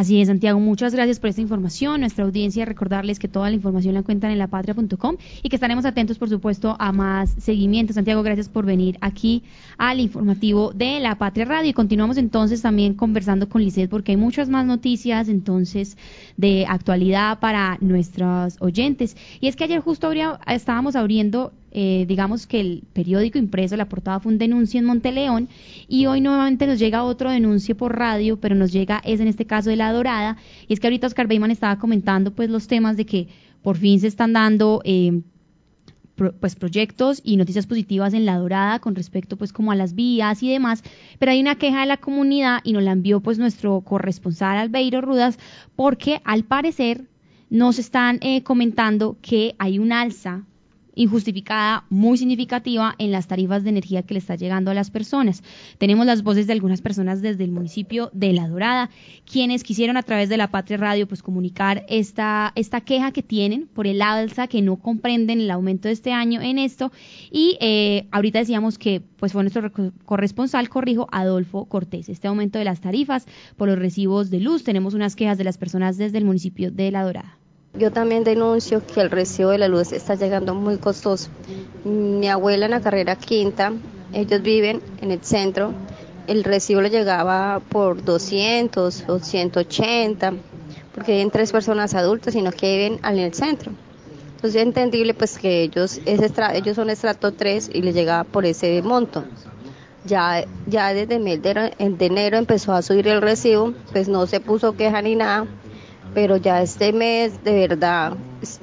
Así es, Santiago, muchas gracias por esta información. Nuestra audiencia, recordarles que toda la información la encuentran en lapatria.com y que estaremos atentos, por supuesto, a más seguimiento. Santiago, gracias por venir aquí al informativo de La Patria Radio. Y continuamos entonces también conversando con Lisset porque hay muchas más noticias entonces de actualidad para nuestros oyentes. Y es que ayer justo estábamos abriendo eh, digamos que el periódico impreso, la portada fue un denuncio en Monteleón y hoy nuevamente nos llega otro denuncio por radio, pero nos llega es en este caso de La Dorada. Y es que ahorita Oscar Beyman estaba comentando pues los temas de que por fin se están dando eh, pues proyectos y noticias positivas en La Dorada con respecto pues como a las vías y demás, pero hay una queja de la comunidad y nos la envió pues nuestro corresponsal Albeiro Rudas porque al parecer nos están eh, comentando que hay un alza injustificada muy significativa en las tarifas de energía que le está llegando a las personas. Tenemos las voces de algunas personas desde el municipio de La Dorada, quienes quisieron a través de la Patria Radio pues comunicar esta, esta queja que tienen por el alza, que no comprenden el aumento de este año en esto. Y eh, ahorita decíamos que pues fue nuestro corresponsal, corrijo, Adolfo Cortés. Este aumento de las tarifas por los recibos de luz, tenemos unas quejas de las personas desde el municipio de La Dorada. Yo también denuncio que el recibo de la luz está llegando muy costoso. Mi abuela en la carrera quinta, ellos viven en el centro, el recibo le llegaba por 200 o 180, porque viven tres personas adultas, sino que viven en el centro. Entonces es entendible pues que ellos, ellos son estrato 3 y les llegaba por ese monto. Ya, ya desde enero empezó a subir el recibo, pues no se puso queja ni nada, pero ya este mes de verdad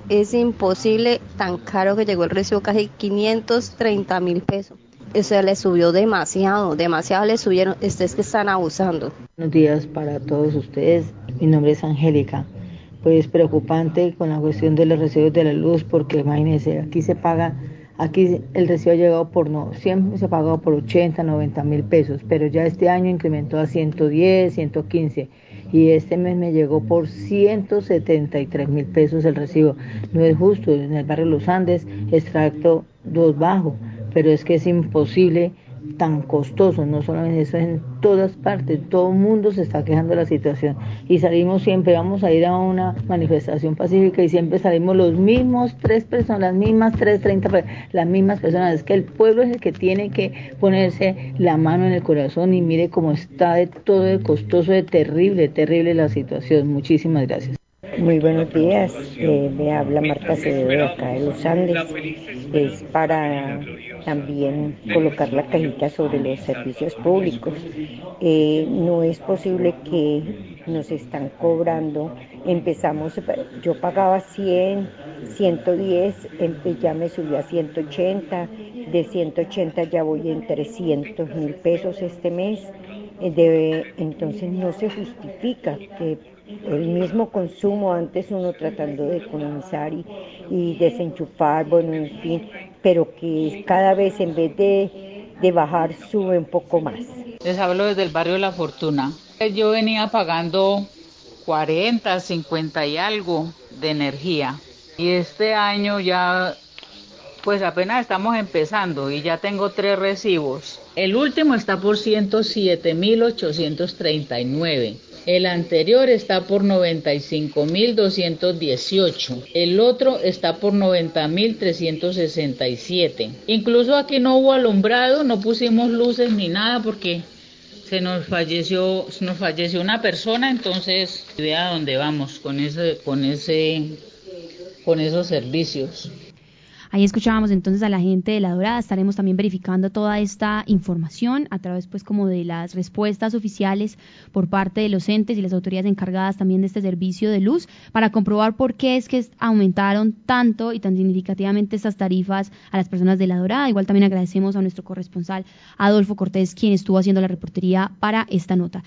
es, imposible, tan caro que llegó el recibo casi 530 mil pesos. Eso le subió demasiado, demasiado le subieron, ustedes que están abusando. Buenos días para todos ustedes, mi nombre es Angélica. Pues preocupante con la cuestión de los recibos de la luz, porque imagínense, aquí se paga, aquí el recibo ha llegado por, no, siempre se ha pagado por 80, 90 mil pesos, pero ya este año incrementó a 110, 115 y este mes me llegó por 173 mil pesos el recibo. No es justo, en el barrio Los Andes, extracto 2 bajo, pero es que es imposible tan costoso, no solamente eso, en todas partes, todo el mundo se está quejando de la situación y salimos siempre, vamos a ir a una manifestación pacífica y siempre salimos los mismos tres personas, las mismas tres, treinta, las mismas personas, es que el pueblo es el que tiene que ponerse la mano en el corazón y mire cómo está de todo de costoso, de terrible, terrible la situación. Muchísimas gracias. Muy buenos días, eh, me habla Marta Acevedo de acá de Los Andes. Es para también colocar la cajita sobre los servicios públicos. Eh, no es posible que nos están cobrando, empezamos, yo pagaba 100, 110, ya me subí a 180, de 180 ya voy en 300 mil pesos este mes. Eh, entonces no se justifica que el mismo consumo, antes uno tratando de economizar y, desenchufar, bueno, en fin, pero que cada vez en vez de, de bajar sube un poco más. Les hablo desde el barrio La Fortuna. Yo venía pagando 40, 50 y algo de energía y este año ya pues apenas estamos empezando y ya tengo tres recibos. El último está por 107.839 el anterior está por 95.218. El otro está por 90.367. Incluso aquí no hubo alumbrado, no pusimos luces ni nada porque se nos falleció, nos falleció una persona, entonces vea dónde vamos con ese, con ese, con esos servicios. Ahí escuchábamos entonces a la gente de La Dorada. Estaremos también verificando toda esta información a través pues como de las respuestas oficiales por parte de los entes y las autoridades encargadas también de este servicio de luz para comprobar por qué es que aumentaron tanto y tan significativamente estas tarifas a las personas de La Dorada. Igual también agradecemos a nuestro corresponsal Adolfo Cortés quien estuvo haciendo la reportería para esta nota.